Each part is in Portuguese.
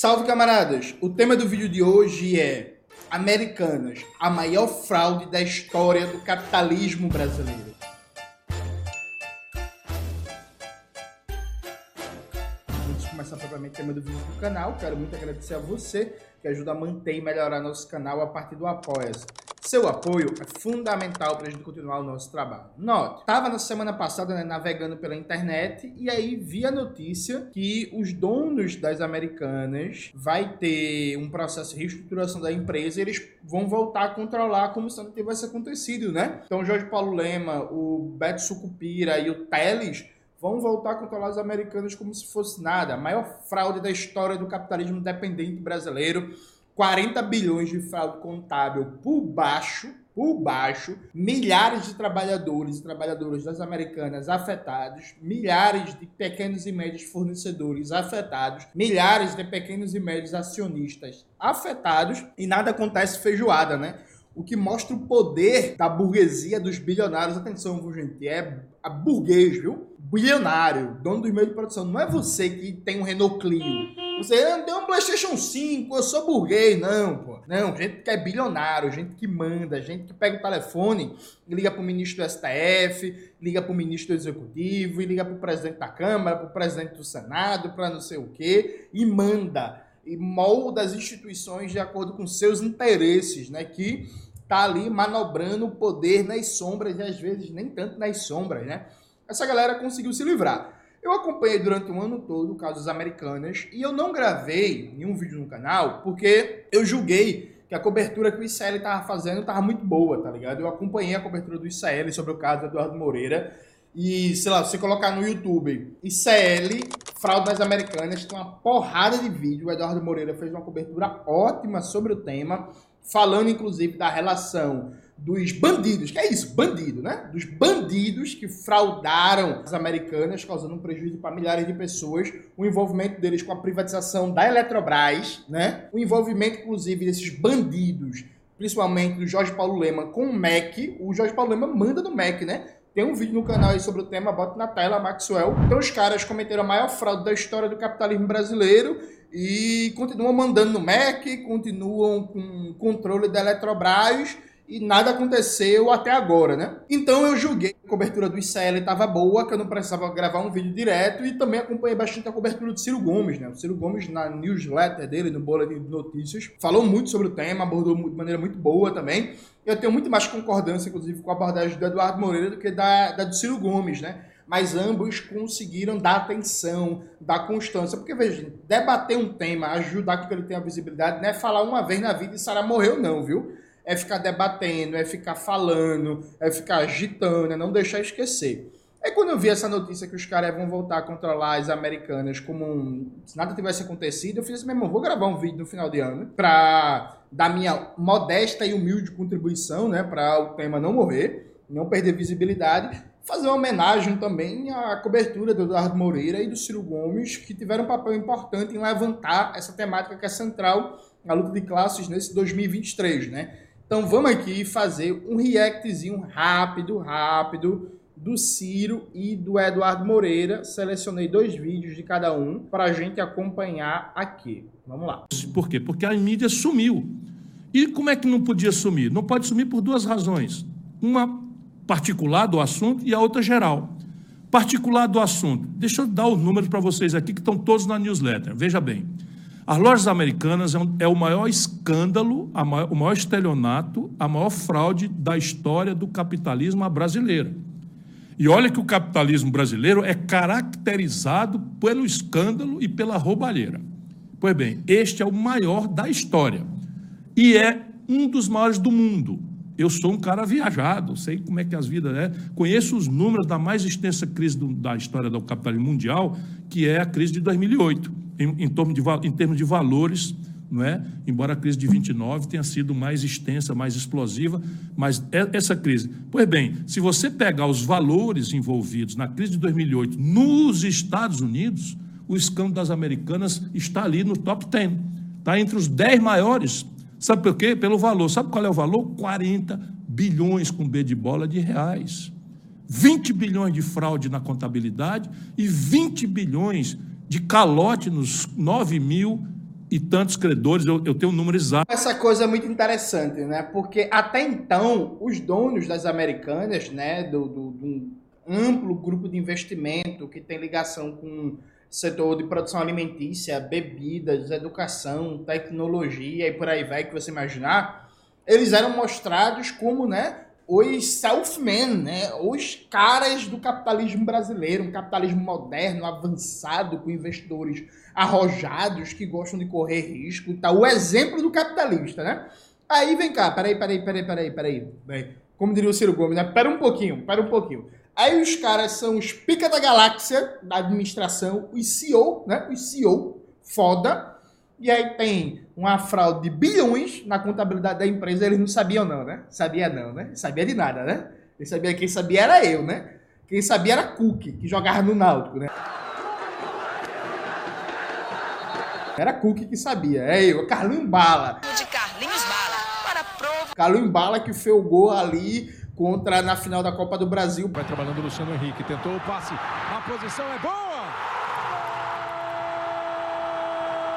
Salve camaradas! O tema do vídeo de hoje é Americanas, a maior fraude da história do capitalismo brasileiro. Antes de começar propriamente o tema do vídeo do canal, quero muito agradecer a você que ajuda a manter e melhorar nosso canal a partir do Apoia-se. Seu apoio é fundamental para a gente continuar o nosso trabalho. Note, estava na semana passada né, navegando pela internet e aí vi a notícia que os donos das americanas vai ter um processo de reestruturação da empresa e eles vão voltar a controlar como se não tivesse acontecido, né? Então, Jorge Paulo Lema, o Beto Sucupira e o Teles vão voltar a controlar as americanas como se fosse nada. A maior fraude da história do capitalismo independente brasileiro 40 bilhões de fraude contábil por baixo, por baixo, milhares de trabalhadores e trabalhadoras das americanas afetados, milhares de pequenos e médios fornecedores afetados, milhares de pequenos e médios acionistas afetados e nada acontece feijoada, né? O que mostra o poder da burguesia dos bilionários. Atenção, gente, é a burguês, viu? Bilionário, dono dos meios de produção. Não é você que tem um Renault Clio você não tem um PlayStation 5, eu sou burguês. Não, pô. Não, gente que é bilionário, gente que manda, gente que pega o telefone e liga pro ministro do STF, liga pro ministro do Executivo, e liga pro presidente da Câmara, pro presidente do Senado, para não sei o quê, e manda. E molda as instituições de acordo com seus interesses, né? Que tá ali manobrando o poder nas sombras e às vezes nem tanto nas sombras, né? Essa galera conseguiu se livrar. Eu acompanhei durante um ano todo casos americanas e eu não gravei nenhum vídeo no canal porque eu julguei que a cobertura que o ICL estava fazendo estava muito boa, tá ligado? Eu acompanhei a cobertura do ICL sobre o caso do Eduardo Moreira e, sei lá, você colocar no YouTube ICL, das americanas, tem uma porrada de vídeo. O Eduardo Moreira fez uma cobertura ótima sobre o tema, falando inclusive da relação dos bandidos, que é isso, bandido, né? Dos bandidos que fraudaram as americanas, causando um prejuízo para milhares de pessoas, o envolvimento deles com a privatização da Eletrobras, né? O envolvimento, inclusive, desses bandidos, principalmente do Jorge Paulo Lema com o MEC. O Jorge Paulo Lema manda no MEC, né? Tem um vídeo no canal aí sobre o tema, bota na tela, Maxwell. Então os caras cometeram a maior fraude da história do capitalismo brasileiro e continuam mandando no MEC, continuam com controle da Eletrobras e nada aconteceu até agora, né? Então eu julguei que a cobertura do ICL estava boa, que eu não precisava gravar um vídeo direto e também acompanhei bastante a cobertura do Ciro Gomes, né? O Ciro Gomes, na newsletter dele, no boletim de notícias, falou muito sobre o tema, abordou de maneira muito boa também. Eu tenho muito mais concordância, inclusive, com a abordagem do Eduardo Moreira do que da, da do Ciro Gomes, né? mas ambos conseguiram dar atenção, dar constância. Porque, veja, debater um tema, ajudar que ele tenha visibilidade, não é falar uma vez na vida e Sara morreu, não, viu? É ficar debatendo, é ficar falando, é ficar agitando, é não deixar esquecer. Aí quando eu vi essa notícia que os caras vão voltar a controlar as americanas como um, se nada tivesse acontecido, eu fiz assim, meu irmão, vou gravar um vídeo no final de ano para dar minha modesta e humilde contribuição, né, para o tema não morrer, não perder visibilidade, fazer uma homenagem também à cobertura do Eduardo Moreira e do Ciro Gomes, que tiveram um papel importante em levantar essa temática que é central na luta de classes nesse 2023, né? Então vamos aqui fazer um reactzinho rápido, rápido do Ciro e do Eduardo Moreira. Selecionei dois vídeos de cada um para a gente acompanhar aqui. Vamos lá. Por quê? Porque a mídia sumiu. E como é que não podia sumir? Não pode sumir por duas razões. Uma particular do assunto e a outra geral. Particular do assunto. Deixa eu dar os números para vocês aqui que estão todos na newsletter. Veja bem. As lojas americanas é, é o maior escândalo, o maior estelionato, a maior fraude da história do capitalismo brasileiro. E olha que o capitalismo brasileiro é caracterizado pelo escândalo e pela roubalheira. Pois bem, este é o maior da história e é um dos maiores do mundo. Eu sou um cara viajado, sei como é que as vidas é. Conheço os números da mais extensa crise do, da história do capitalismo mundial, que é a crise de 2008 em, em, torno de, em termos de valores, não é? embora a crise de 29 tenha sido mais extensa, mais explosiva, mas é, essa crise. Pois bem, se você pegar os valores envolvidos na crise de 2008 nos Estados Unidos, o escândalo das americanas está ali no top 10, está entre os 10 maiores. Sabe por quê? Pelo valor. Sabe qual é o valor? 40 bilhões com B de bola de reais. 20 bilhões de fraude na contabilidade e 20 bilhões de calote nos 9 mil e tantos credores, eu, eu tenho um número exato. Essa coisa é muito interessante, né? Porque até então, os donos das americanas, né, do, do, do amplo grupo de investimento que tem ligação com setor de produção alimentícia, bebidas, educação, tecnologia e por aí vai que você imaginar, eles eram mostrados como, né, os self-men, né, os caras do capitalismo brasileiro, um capitalismo moderno, avançado, com investidores arrojados que gostam de correr risco, tá? O exemplo do capitalista, né? Aí vem cá, peraí, peraí, peraí, peraí, peraí. peraí. Como diria o Ciro Gomes, né? Pera um pouquinho, pera um pouquinho. Aí os caras são os pica da galáxia da administração, os CEO, né? Os CEO, foda. E aí tem uma fraude de bilhões na contabilidade da empresa, eles não sabiam não, né? Sabia não, né? Sabia de nada, né? Ele sabia quem sabia era eu, né? Quem sabia era Cook, que jogava no Náutico, né? Era Cook que sabia. É eu, Carlinhos Bala. De Carlinhos Bala. Para prova. Carlinhos Bala que fez o gol ali contra na final da Copa do Brasil. Vai trabalhando o Luciano Henrique, tentou o passe, a posição é boa!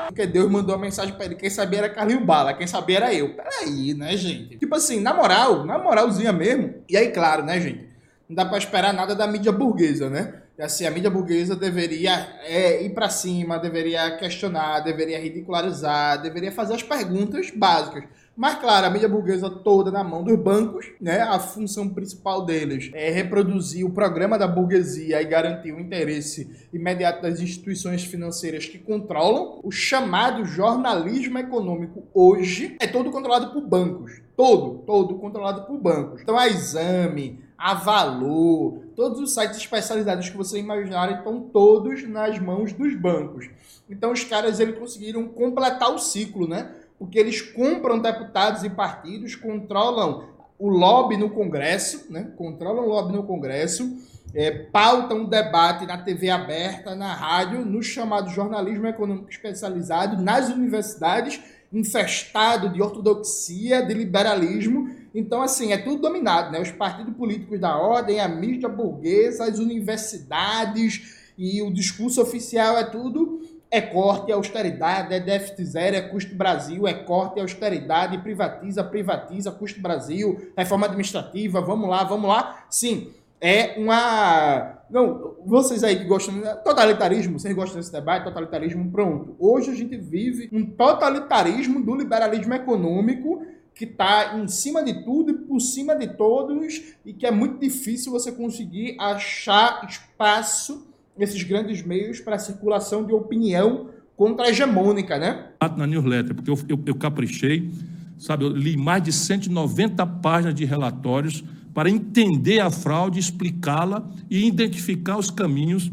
Porque Deus mandou uma mensagem para ele. Quem sabia era Carlinhos Bala, quem sabia era eu. Peraí, né, gente? Tipo assim, na moral, na moralzinha mesmo. E aí, claro, né, gente? Não dá para esperar nada da mídia burguesa, né? Assim, a mídia burguesa deveria é, ir para cima, deveria questionar, deveria ridicularizar, deveria fazer as perguntas básicas. Mas, claro, a mídia burguesa toda na mão dos bancos, né? A função principal deles é reproduzir o programa da burguesia e garantir o interesse imediato das instituições financeiras que controlam. O chamado jornalismo econômico hoje é todo controlado por bancos. Todo, todo controlado por bancos. Então, a Exame, a Valor, todos os sites especializados que você imaginar estão todos nas mãos dos bancos. Então, os caras eles conseguiram completar o ciclo, né? porque eles compram deputados e partidos, controlam o lobby no Congresso, né? controlam o lobby no Congresso, é, pautam o debate na TV aberta, na rádio, no chamado jornalismo econômico especializado, nas universidades, infestado de ortodoxia, de liberalismo. Então, assim, é tudo dominado, né? Os partidos políticos da ordem, a mídia burguesa, as universidades e o discurso oficial é tudo é corte, é austeridade, é déficit zero, é custo Brasil, é corte, é austeridade, privatiza, privatiza, custo Brasil, reforma administrativa, vamos lá, vamos lá. Sim, é uma. Não, vocês aí que gostam. Totalitarismo, vocês gostam desse debate? Totalitarismo, pronto. Hoje a gente vive um totalitarismo do liberalismo econômico que está em cima de tudo e por cima de todos e que é muito difícil você conseguir achar espaço esses grandes meios para circulação de opinião contra-hegemônica, né? Na newsletter, porque eu, eu, eu caprichei, sabe, eu li mais de 190 páginas de relatórios para entender a fraude, explicá-la e identificar os caminhos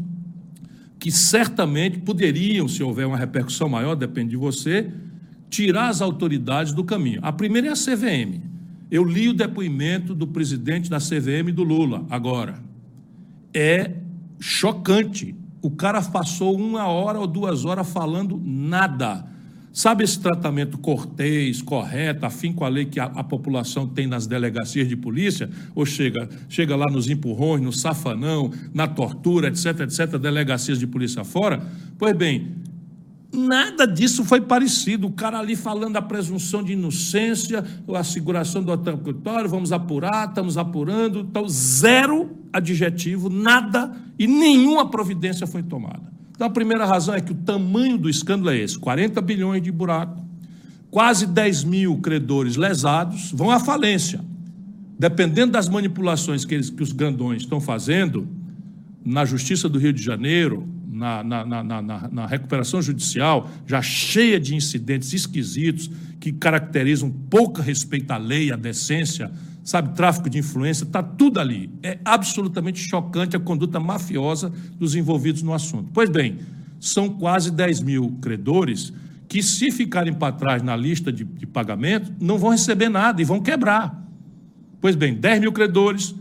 que certamente poderiam, se houver uma repercussão maior, depende de você, tirar as autoridades do caminho. A primeira é a CVM. Eu li o depoimento do presidente da CVM do Lula agora. É chocante. O cara passou uma hora ou duas horas falando nada. Sabe esse tratamento cortês, correto, afim com a lei que a, a, população tem nas delegacias de polícia? Ou chega, chega lá nos empurrões, no safanão, na tortura, etc, etc, delegacias de polícia fora? Pois bem, Nada disso foi parecido. O cara ali falando da presunção de inocência, a asseguração do interlocutório, vamos apurar, estamos apurando. Então, zero adjetivo, nada e nenhuma providência foi tomada. Então, a primeira razão é que o tamanho do escândalo é esse: 40 bilhões de buraco, quase 10 mil credores lesados vão à falência. Dependendo das manipulações que, eles, que os grandões estão fazendo, na Justiça do Rio de Janeiro, na, na, na, na, recuperação judicial, já cheia de incidentes esquisitos que caracterizam pouca respeito à lei, à decência, sabe, tráfico de influência, está tudo ali. É absolutamente chocante a conduta mafiosa dos envolvidos no assunto. Pois bem, são quase 10 mil credores que, se ficarem para trás na lista de, de pagamento, não vão receber nada e vão quebrar. Pois bem, 10 mil credores,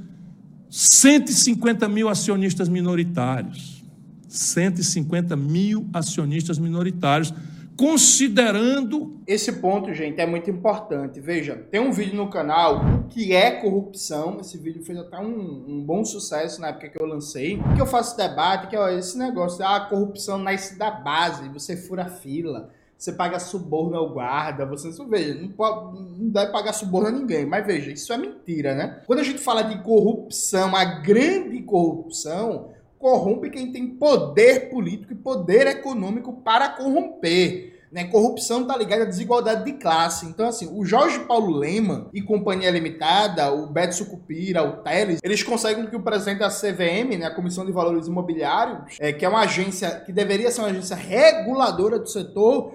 150 mil acionistas minoritários. 150 mil acionistas minoritários, considerando. Esse ponto, gente, é muito importante. Veja, tem um vídeo no canal que é corrupção. Esse vídeo fez até um, um bom sucesso na época que eu lancei. Que eu faço debate, que é esse negócio, ah, a corrupção nasce da base, você fura fila. você paga suborno ao guarda, você não veja, não, pode, não deve pagar suborno a ninguém, mas veja, isso é mentira, né? Quando a gente fala de corrupção, a grande corrupção, corrompe quem tem poder político e poder econômico para corromper. Né? Corrupção está ligada à desigualdade de classe. Então, assim, o Jorge Paulo Lema e Companhia Limitada, o Beto Sucupira, o Teles, eles conseguem que o presidente da CVM, né, a Comissão de Valores Imobiliários, é, que é uma agência que deveria ser uma agência reguladora do setor,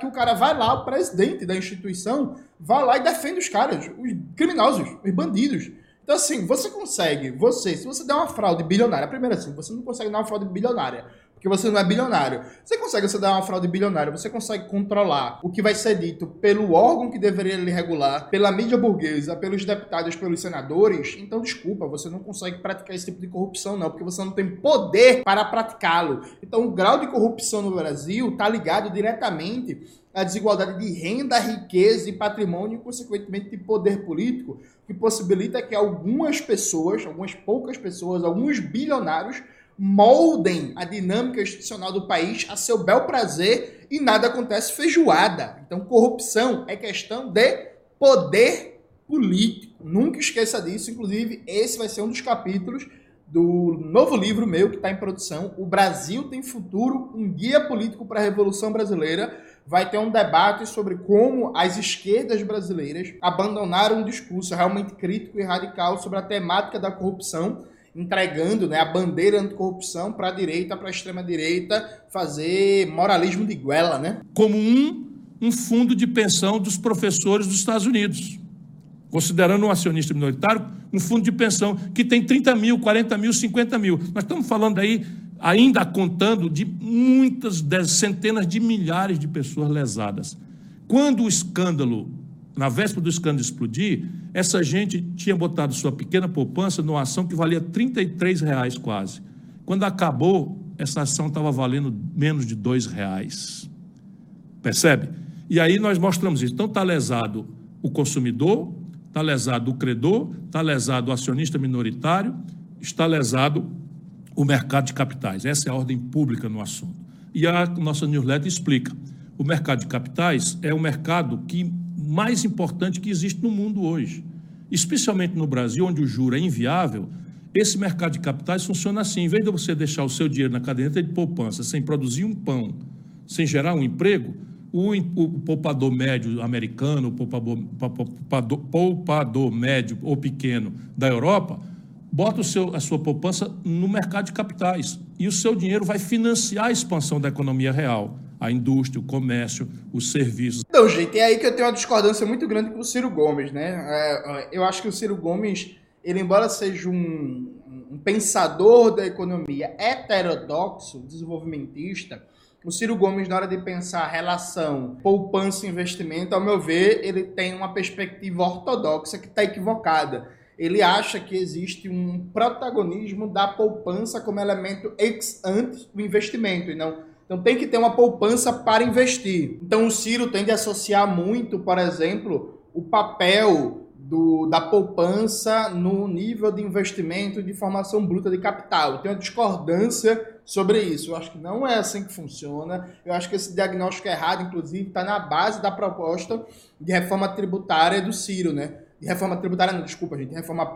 que, o cara vai lá, o presidente da instituição, vai lá e defende os caras, os criminosos, os bandidos. Então, assim, você consegue, você, se você der uma fraude bilionária, primeiro assim, você não consegue dar uma fraude bilionária porque você não é bilionário. Você consegue você dar uma fraude bilionária, você consegue controlar o que vai ser dito pelo órgão que deveria lhe regular, pela mídia burguesa, pelos deputados, pelos senadores. Então, desculpa, você não consegue praticar esse tipo de corrupção, não, porque você não tem poder para praticá-lo. Então, o grau de corrupção no Brasil está ligado diretamente à desigualdade de renda, riqueza e patrimônio, e, consequentemente, de poder político, que possibilita que algumas pessoas, algumas poucas pessoas, alguns bilionários, moldem a dinâmica institucional do país a seu bel prazer e nada acontece feijoada. Então, corrupção é questão de poder político. Nunca esqueça disso. Inclusive, esse vai ser um dos capítulos do novo livro meu que está em produção, O Brasil tem Futuro, um guia político para a Revolução Brasileira. Vai ter um debate sobre como as esquerdas brasileiras abandonaram um discurso realmente crítico e radical sobre a temática da corrupção entregando né, a bandeira anticorrupção para a direita, para a extrema-direita, fazer moralismo de guela, né? Como um, um fundo de pensão dos professores dos Estados Unidos. Considerando um acionista minoritário, um fundo de pensão que tem 30 mil, 40 mil, 50 mil. Nós estamos falando aí, ainda contando, de muitas, centenas de milhares de pessoas lesadas. Quando o escândalo na véspera do escândalo explodir, essa gente tinha botado sua pequena poupança numa ação que valia 33 reais quase. Quando acabou, essa ação estava valendo menos de dois reais. Percebe? E aí nós mostramos isso. Então está lesado o consumidor, está lesado o credor, está lesado o acionista minoritário, está lesado o mercado de capitais. Essa é a ordem pública no assunto. E a nossa newsletter explica. O mercado de capitais é o mercado que mais importante que existe no mundo hoje. Especialmente no Brasil, onde o juro é inviável, esse mercado de capitais funciona assim. Em vez de você deixar o seu dinheiro na caderneta de poupança sem produzir um pão, sem gerar um emprego, o, o poupador médio americano, o poupador, poupador, poupador médio ou pequeno da Europa, bota o seu, a sua poupança no mercado de capitais. E o seu dinheiro vai financiar a expansão da economia real a indústria, o comércio, os serviços. Então, gente, é aí que eu tenho uma discordância muito grande com o Ciro Gomes, né? É, eu acho que o Ciro Gomes, ele embora seja um, um pensador da economia heterodoxo, desenvolvimentista, o Ciro Gomes, na hora de pensar a relação poupança e investimento, ao meu ver, ele tem uma perspectiva ortodoxa que está equivocada. Ele acha que existe um protagonismo da poupança como elemento ex ante do investimento e não então tem que ter uma poupança para investir. Então o Ciro tende a associar muito, por exemplo, o papel do, da poupança no nível de investimento de formação bruta de capital. Tem uma discordância sobre isso. Eu acho que não é assim que funciona. Eu acho que esse diagnóstico errado, inclusive, está na base da proposta de reforma tributária do Ciro, né? De reforma tributária, não, desculpa, gente, de reforma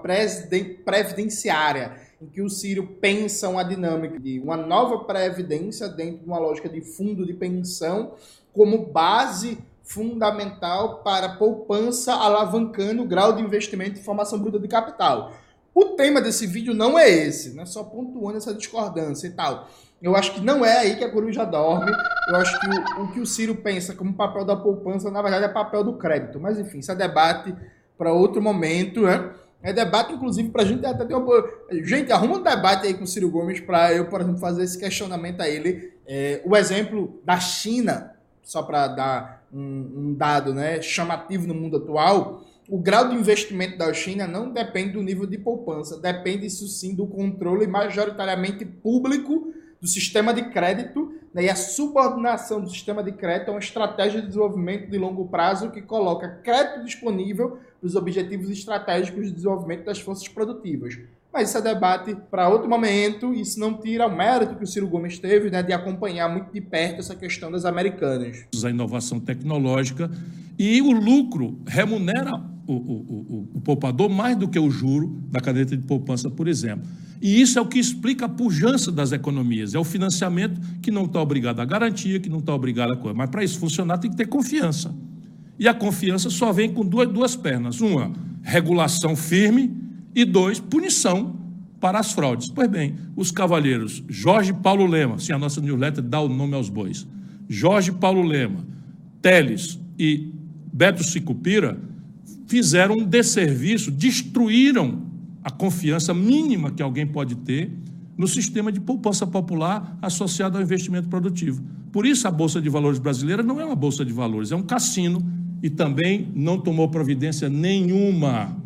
previdenciária em que o Ciro pensa uma dinâmica de uma nova previdência dentro de uma lógica de fundo de pensão como base fundamental para poupança alavancando o grau de investimento em formação bruta de capital. O tema desse vídeo não é esse, né? Só pontuando essa discordância e tal. Eu acho que não é aí que a coruja dorme. Eu acho que o, o que o Ciro pensa como papel da poupança, na verdade, é papel do crédito. Mas enfim, isso é debate para outro momento, né? É debate, inclusive, para a gente até ter uma. Gente, arruma um debate aí com o Ciro Gomes para eu, por exemplo, fazer esse questionamento a ele. É, o exemplo da China, só para dar um, um, dado né, chamativo no mundo atual, o grau de investimento da China não depende do nível de poupança, depende, isso sim, do controle majoritariamente público do sistema de crédito né, e a subordinação do sistema de crédito é uma estratégia de desenvolvimento de longo prazo que coloca crédito disponível para os objetivos estratégicos de desenvolvimento das forças produtivas. Mas isso é debate para outro momento. Isso não tira o mérito que o Ciro Gomes teve né, de acompanhar muito de perto essa questão das americanas. A inovação tecnológica e o lucro remunera o, o, o, o poupador mais do que o juro da caderneta de poupança, por exemplo. E isso é o que explica a pujança das economias. É o financiamento que não está obrigado a garantia, que não está obrigado a coisa. Mas para isso funcionar tem que ter confiança. E a confiança só vem com duas, duas pernas. Uma, regulação firme e dois, punição para as fraudes. Pois bem, os cavalheiros Jorge Paulo Lema, sim, a nossa newsletter dá o nome aos bois, Jorge Paulo Lema, Teles e Beto Sicupira fizeram um desserviço, destruíram a confiança mínima que alguém pode ter no sistema de poupança popular associado ao investimento produtivo. Por isso, a Bolsa de Valores brasileira não é uma bolsa de valores, é um cassino e também não tomou providência nenhuma.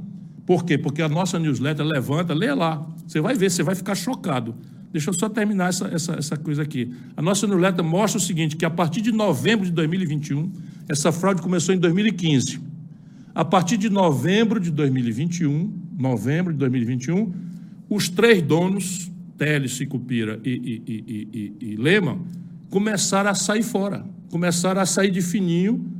Por quê? Porque a nossa newsletter levanta, lê lá, você vai ver, você vai ficar chocado. Deixa eu só terminar essa, essa, essa coisa aqui. A nossa newsletter mostra o seguinte, que a partir de novembro de 2021, essa fraude começou em 2015. A partir de novembro de 2021, novembro de 2021, os três donos, Teles, Cicupira e, e, e, e, e Lema, começaram a sair fora, começaram a sair de fininho,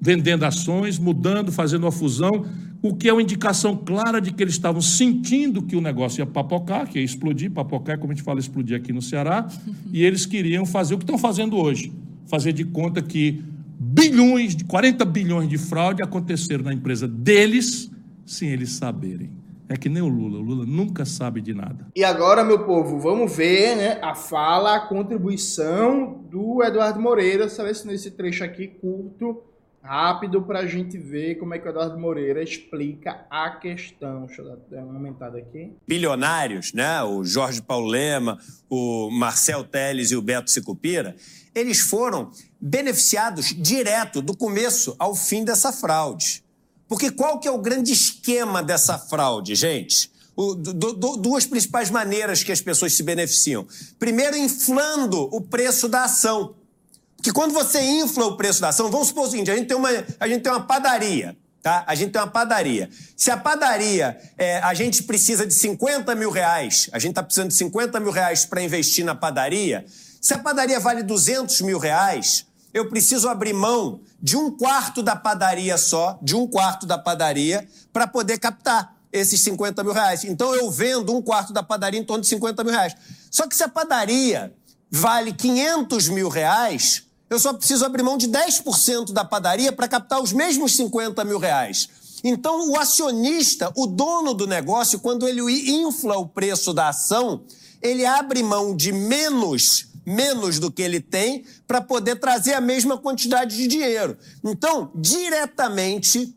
vendendo ações, mudando, fazendo uma fusão, o que é uma indicação clara de que eles estavam sentindo que o negócio ia papocar, que ia explodir, papocar é como a gente fala explodir aqui no Ceará, e eles queriam fazer o que estão fazendo hoje, fazer de conta que bilhões, de 40 bilhões de fraude aconteceram na empresa deles, sem eles saberem. É que nem o Lula, o Lula nunca sabe de nada. E agora, meu povo, vamos ver né, a fala, a contribuição do Eduardo Moreira, selecionei esse trecho aqui curto, rápido para a gente ver como é que o Eduardo Moreira explica a questão. Deixa eu dar uma aumentada aqui. Bilionários, né? O Jorge Paulo Lema, o Marcel Teles e o Beto Sicupira, eles foram beneficiados direto do começo ao fim dessa fraude. Porque qual que é o grande esquema dessa fraude, gente? O, do, do, duas principais maneiras que as pessoas se beneficiam. Primeiro, inflando o preço da ação. Que quando você infla o preço da ação, vamos supor o seguinte: a gente tem uma, a gente tem uma padaria. Tá? A gente tem uma padaria. Se a padaria, é, a gente precisa de 50 mil reais, a gente está precisando de 50 mil reais para investir na padaria. Se a padaria vale 200 mil reais, eu preciso abrir mão de um quarto da padaria só, de um quarto da padaria, para poder captar esses 50 mil reais. Então eu vendo um quarto da padaria em torno de 50 mil reais. Só que se a padaria vale 500 mil reais, eu só preciso abrir mão de 10% da padaria para captar os mesmos 50 mil reais. Então, o acionista, o dono do negócio, quando ele infla o preço da ação, ele abre mão de menos menos do que ele tem para poder trazer a mesma quantidade de dinheiro. Então, diretamente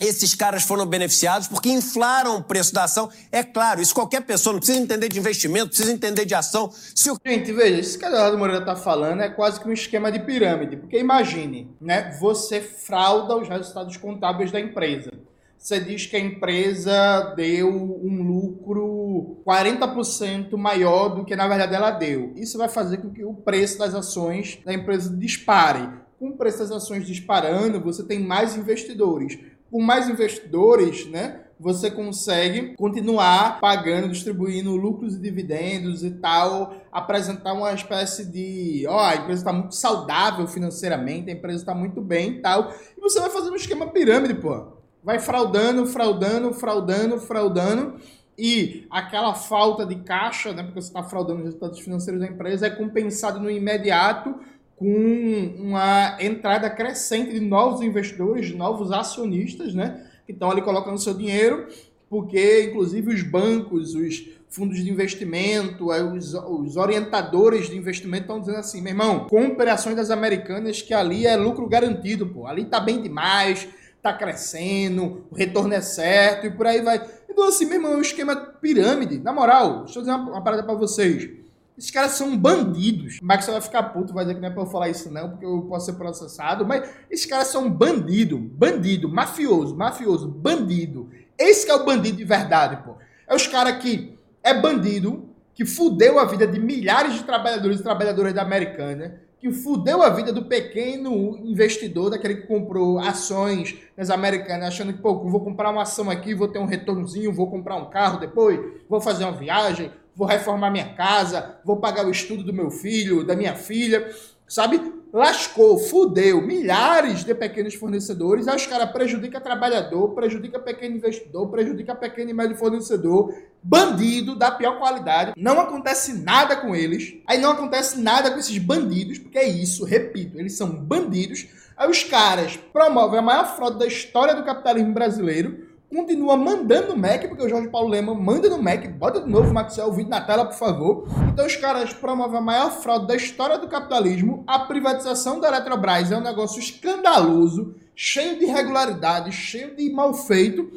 esses caras foram beneficiados porque inflaram o preço da ação. É claro, isso qualquer pessoa não precisa entender de investimento, precisa entender de ação. Se o... Gente, veja, isso que a Eduardo Moreira está falando é quase que um esquema de pirâmide. Porque imagine, né? Você frauda os resultados contábeis da empresa. Você diz que a empresa deu um lucro 40% maior do que na verdade ela deu. Isso vai fazer com que o preço das ações da empresa dispare. Com o preço das ações disparando, você tem mais investidores com mais investidores, né? Você consegue continuar pagando, distribuindo lucros e dividendos e tal, apresentar uma espécie de, ó, a empresa está muito saudável financeiramente, a empresa está muito bem e tal, e você vai fazer um esquema pirâmide, pô. Vai fraudando, fraudando, fraudando, fraudando, e aquela falta de caixa, né, porque você está fraudando os resultados financeiros da empresa, é compensado no imediato com uma entrada crescente de novos investidores, de novos acionistas, né? Que estão ali colocando seu dinheiro, porque inclusive os bancos, os fundos de investimento, os, os orientadores de investimento estão dizendo assim, meu irmão, compre ações das americanas que ali é lucro garantido, pô. Ali tá bem demais, tá crescendo, o retorno é certo e por aí vai. Então assim, meu irmão, é um esquema pirâmide. Na moral, deixa eu dizer uma, uma parada para vocês. Esses caras são bandidos. O Max vai ficar puto, vai dizer que não é pra eu falar isso não, porque eu posso ser processado. Mas esses caras são bandido, bandido, mafioso, mafioso, bandido. Esse é o bandido de verdade, pô. É os caras que é bandido, que fudeu a vida de milhares de trabalhadores e trabalhadoras da Americana, que fudeu a vida do pequeno investidor, daquele que comprou ações nas americanas, achando que, pô, vou comprar uma ação aqui, vou ter um retornozinho, vou comprar um carro depois, vou fazer uma viagem, vou reformar minha casa, vou pagar o estudo do meu filho, da minha filha, sabe? lascou, fudeu milhares de pequenos fornecedores, aí os caras prejudica trabalhador, prejudica pequeno investidor, prejudica pequeno e médio fornecedor, bandido da pior qualidade, não acontece nada com eles, aí não acontece nada com esses bandidos, porque é isso, repito, eles são bandidos, aí os caras promovem a maior fraude da história do capitalismo brasileiro, continua mandando no Mac, porque o Jorge Paulo Lema manda no Mac, bota de novo, Maxwell, o vídeo na tela, por favor. Então os caras promovem a maior fraude da história do capitalismo. A privatização da Eletrobras é um negócio escandaloso, cheio de irregularidades, cheio de mal feito,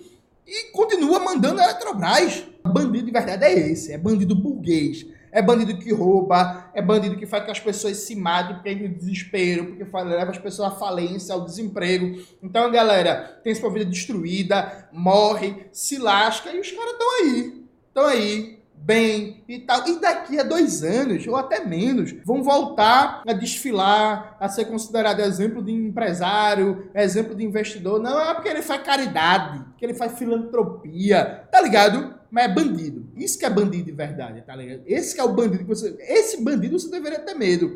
e continua mandando a Eletrobras. Bandido de verdade é esse, é bandido burguês é bandido que rouba, é bandido que faz que as pessoas se matem porque tem desespero, porque leva as pessoas à falência, ao desemprego. Então, galera, tem sua vida destruída, morre, se lasca e os caras estão aí. Estão aí, bem e tal. E daqui a dois anos, ou até menos, vão voltar a desfilar, a ser considerado exemplo de empresário, exemplo de investidor. Não é porque ele faz caridade, que ele faz filantropia, tá ligado? mas é bandido. Isso que é bandido de verdade, tá ligado? Esse que é o bandido que você. Esse bandido você deveria ter medo.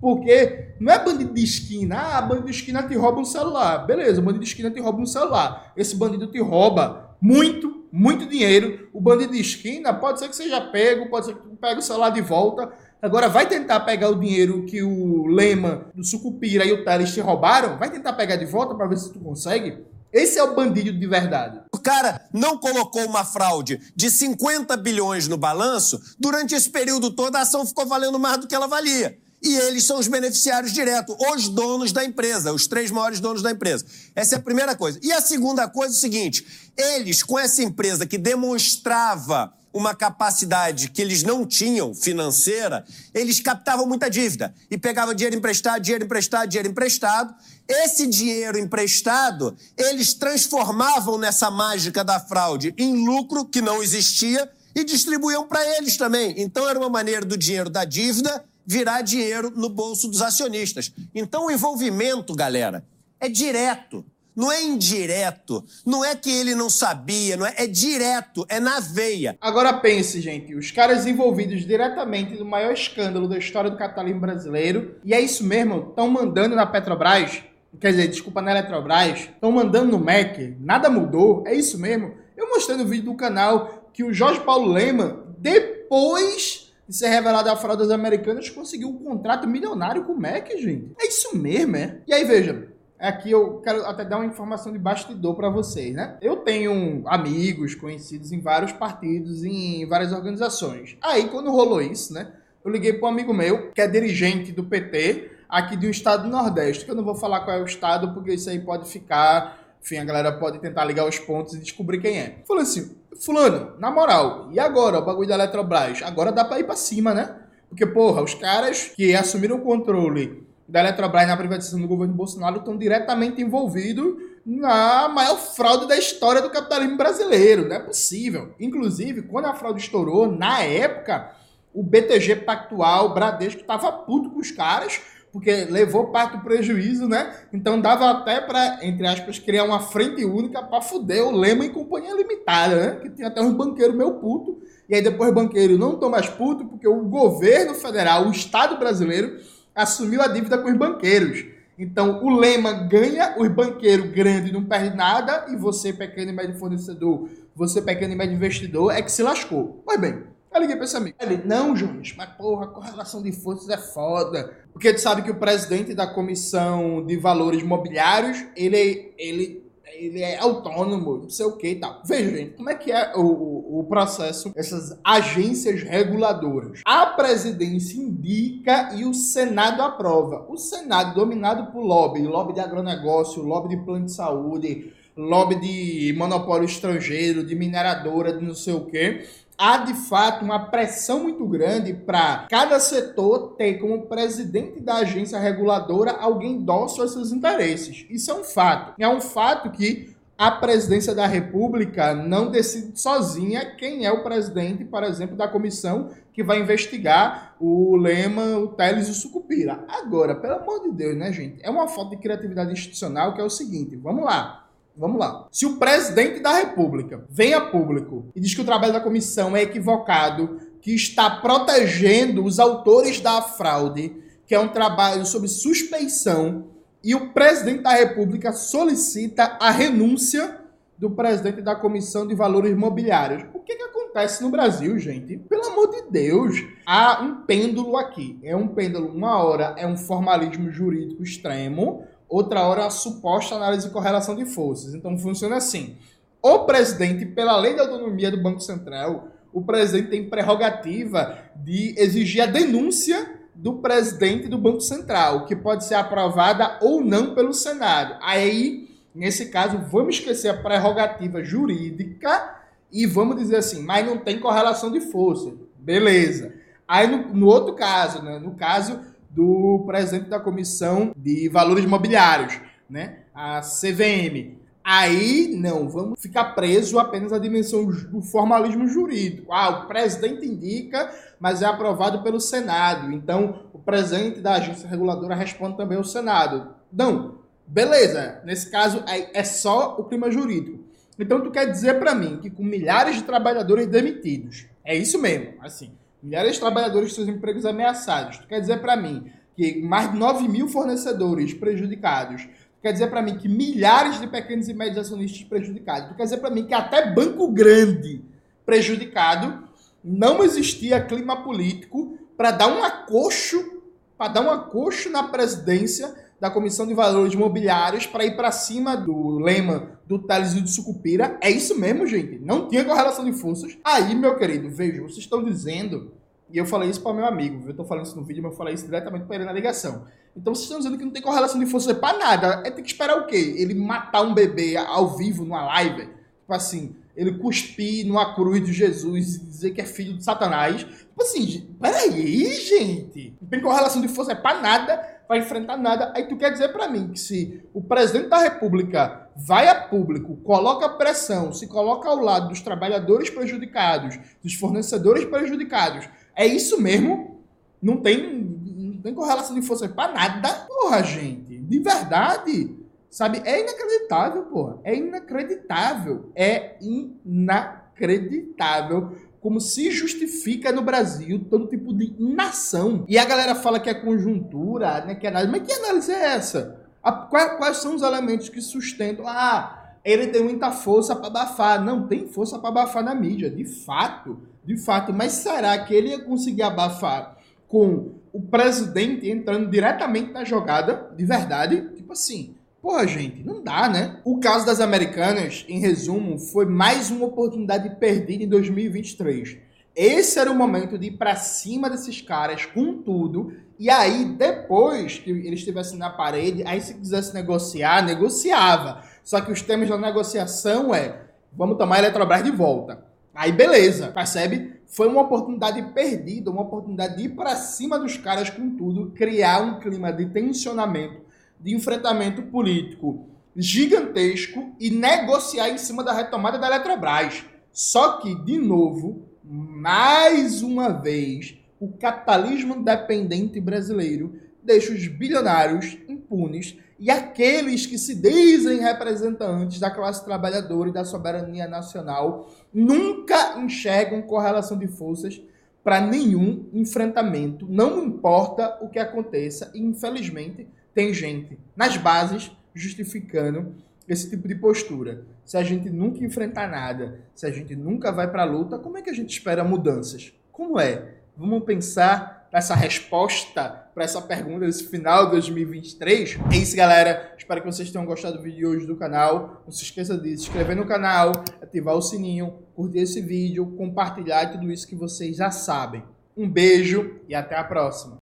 Porque não é bandido de esquina. Ah, bandido de esquina te rouba um celular. Beleza, bandido de esquina te rouba um celular. Esse bandido te rouba muito, muito dinheiro. O bandido de esquina pode ser que seja pego, pode ser que pegue o celular de volta. Agora, vai tentar pegar o dinheiro que o Lema, do Sucupira e o Teles te roubaram? Vai tentar pegar de volta para ver se tu consegue? Esse é o bandido de verdade. O cara não colocou uma fraude de 50 bilhões no balanço, durante esse período todo a ação ficou valendo mais do que ela valia. E eles são os beneficiários diretos, os donos da empresa, os três maiores donos da empresa. Essa é a primeira coisa. E a segunda coisa é o seguinte: eles, com essa empresa que demonstrava uma capacidade que eles não tinham financeira, eles captavam muita dívida e pegavam dinheiro emprestado, dinheiro emprestado, dinheiro emprestado. Esse dinheiro emprestado, eles transformavam nessa mágica da fraude em lucro que não existia e distribuíam para eles também. Então era uma maneira do dinheiro da dívida virar dinheiro no bolso dos acionistas. Então o envolvimento, galera, é direto. Não é indireto, não é que ele não sabia, não é, é direto, é na veia. Agora pense, gente, os caras envolvidos diretamente no maior escândalo da história do capitalismo brasileiro, e é isso mesmo, estão mandando na Petrobras, quer dizer, desculpa, na Eletrobras, estão mandando no MEC, nada mudou, é isso mesmo. Eu mostrei no vídeo do canal que o Jorge Paulo Lema, depois de ser revelado a fraude das americanas, conseguiu um contrato milionário com o MEC, gente. É isso mesmo, é? E aí, veja, Aqui eu quero até dar uma informação de bastidor para vocês, né? Eu tenho amigos conhecidos em vários partidos, em várias organizações. Aí, quando rolou isso, né? Eu liguei para um amigo meu, que é dirigente do PT, aqui de um estado do Nordeste, que eu não vou falar qual é o estado, porque isso aí pode ficar. Enfim, a galera pode tentar ligar os pontos e descobrir quem é. Falei assim, Fulano, na moral, e agora o bagulho da Eletrobras? Agora dá pra ir pra cima, né? Porque, porra, os caras que assumiram o controle da Eletrobras na privatização do governo Bolsonaro estão diretamente envolvidos na maior fraude da história do capitalismo brasileiro. Não é possível. Inclusive, quando a fraude estourou, na época, o BTG Pactual, o Bradesco, estava puto com os caras, porque levou parte do prejuízo, né? Então dava até para, entre aspas, criar uma frente única para fuder o Lema e Companhia Limitada, né? Que tinha até uns banqueiros meio puto. E aí depois banqueiro não estão mais puto, porque o governo federal, o Estado brasileiro, assumiu a dívida com os banqueiros. Então, o lema ganha, os banqueiros grandes não perdem nada, e você, pequeno e médio fornecedor, você, pequeno e médio investidor, é que se lascou. Pois bem, eu liguei pra esse amigo. Ele, não, Jones, mas porra, a correlação de forças é foda. Porque tu sabe que o presidente da Comissão de Valores Mobiliários, ele, ele ele é autônomo, não sei o que e tal. Veja, gente, como é que é o, o, processo, essas agências reguladoras? A presidência indica e o Senado aprova. O Senado, dominado por lobby, lobby de agronegócio, lobby de plano de saúde, lobby de monopólio estrangeiro, de mineradora, de não sei o que, há de fato uma pressão muito grande para cada setor ter como presidente da agência reguladora alguém dócil aos seus interesses. Isso é um fato. É um fato que a presidência da República não decide sozinha quem é o presidente, por exemplo, da Comissão que vai investigar o Lema, o Teles e o Sucupira. Agora, pelo amor de Deus, né, gente? É uma falta de criatividade institucional que é o seguinte, vamos lá. Vamos lá. Se o presidente da República vem a público e diz que o trabalho da comissão é equivocado, que está protegendo os autores da fraude, que é um trabalho sob suspeição, e o presidente da República solicita a renúncia do presidente da Comissão de Valores Imobiliários. O que, que acontece no Brasil, gente? Pelo amor de Deus, há um pêndulo aqui. É um pêndulo, uma hora é um formalismo jurídico extremo, outra hora a suposta análise de correlação de forças. Então funciona assim. O presidente, pela lei de autonomia do Banco Central, o presidente tem prerrogativa de exigir a denúncia do presidente do Banco Central, que pode ser aprovada ou não pelo Senado. Aí, nesse caso, vamos esquecer a prerrogativa jurídica e vamos dizer assim, mas não tem correlação de força. Beleza. Aí, no, no outro caso, né, no caso do presidente da Comissão de Valores Imobiliários, né, a CVM, Aí, não, vamos ficar preso apenas à dimensão do formalismo jurídico. Ah, o presidente indica, mas é aprovado pelo Senado. Então, o presidente da agência reguladora responde também ao Senado. Não, beleza. Nesse caso, é, é só o clima jurídico. Então, tu quer dizer para mim que com milhares de trabalhadores demitidos, é isso mesmo, assim, milhares de trabalhadores com seus empregos ameaçados, tu quer dizer para mim que mais de 9 mil fornecedores prejudicados quer dizer para mim que milhares de pequenos e médios acionistas prejudicados. Tu quer dizer para mim que até banco grande prejudicado não existia clima político para dar um acocho, para dar um acocho na presidência da Comissão de Valores Imobiliários para ir para cima do lema do Thales e do Sucupira. É isso mesmo, gente. Não tinha correlação de forças. Aí, meu querido, veja, vocês estão dizendo, e eu falei isso para meu amigo, eu estou falando isso no vídeo, mas eu falei isso diretamente para ele na ligação. Então vocês estão dizendo que não tem correlação de força para nada. É ter que esperar o quê? Ele matar um bebê ao vivo numa live? Tipo assim, ele cuspir numa cruz de Jesus e dizer que é filho de Satanás. Tipo assim, peraí, gente. Não tem correlação de força para nada, vai enfrentar nada. Aí tu quer dizer para mim que se o presidente da República vai a público, coloca pressão, se coloca ao lado dos trabalhadores prejudicados, dos fornecedores prejudicados, é isso mesmo? Não tem não tem correlação de força para nada. Porra, gente, de verdade. Sabe? É inacreditável, porra. É inacreditável. É inacreditável como se justifica no Brasil todo tipo de inação. E a galera fala que é conjuntura, né, que é análise. Mas que análise é essa? A, quais, quais, são os elementos que sustentam? Ah, ele tem muita força para abafar. Não tem força para abafar na mídia, de fato. De fato. Mas será que ele ia conseguir abafar com o presidente entrando diretamente na jogada, de verdade, tipo assim, porra, gente, não dá, né? O caso das americanas, em resumo, foi mais uma oportunidade perdida em 2023. Esse era o momento de ir para cima desses caras com tudo. E aí, depois que eles estivessem na parede, aí se quisesse negociar, negociava. Só que os termos da negociação é: vamos tomar a Eletrobras de volta. Aí beleza, percebe? Foi uma oportunidade perdida, uma oportunidade de ir para cima dos caras com tudo, criar um clima de tensionamento, de enfrentamento político gigantesco e negociar em cima da retomada da Eletrobras. Só que, de novo, mais uma vez, o capitalismo dependente brasileiro deixa os bilionários impunes e aqueles que se dizem representantes da classe trabalhadora e da soberania nacional nunca enxergam correlação de forças para nenhum enfrentamento, não importa o que aconteça, e infelizmente tem gente nas bases justificando esse tipo de postura. Se a gente nunca enfrentar nada, se a gente nunca vai para a luta, como é que a gente espera mudanças? Como é? Vamos pensar essa resposta para essa pergunta desse final de 2023. É isso, galera. Espero que vocês tenham gostado do vídeo de hoje do canal. Não se esqueça de se inscrever no canal, ativar o sininho, curtir esse vídeo, compartilhar tudo isso que vocês já sabem. Um beijo e até a próxima.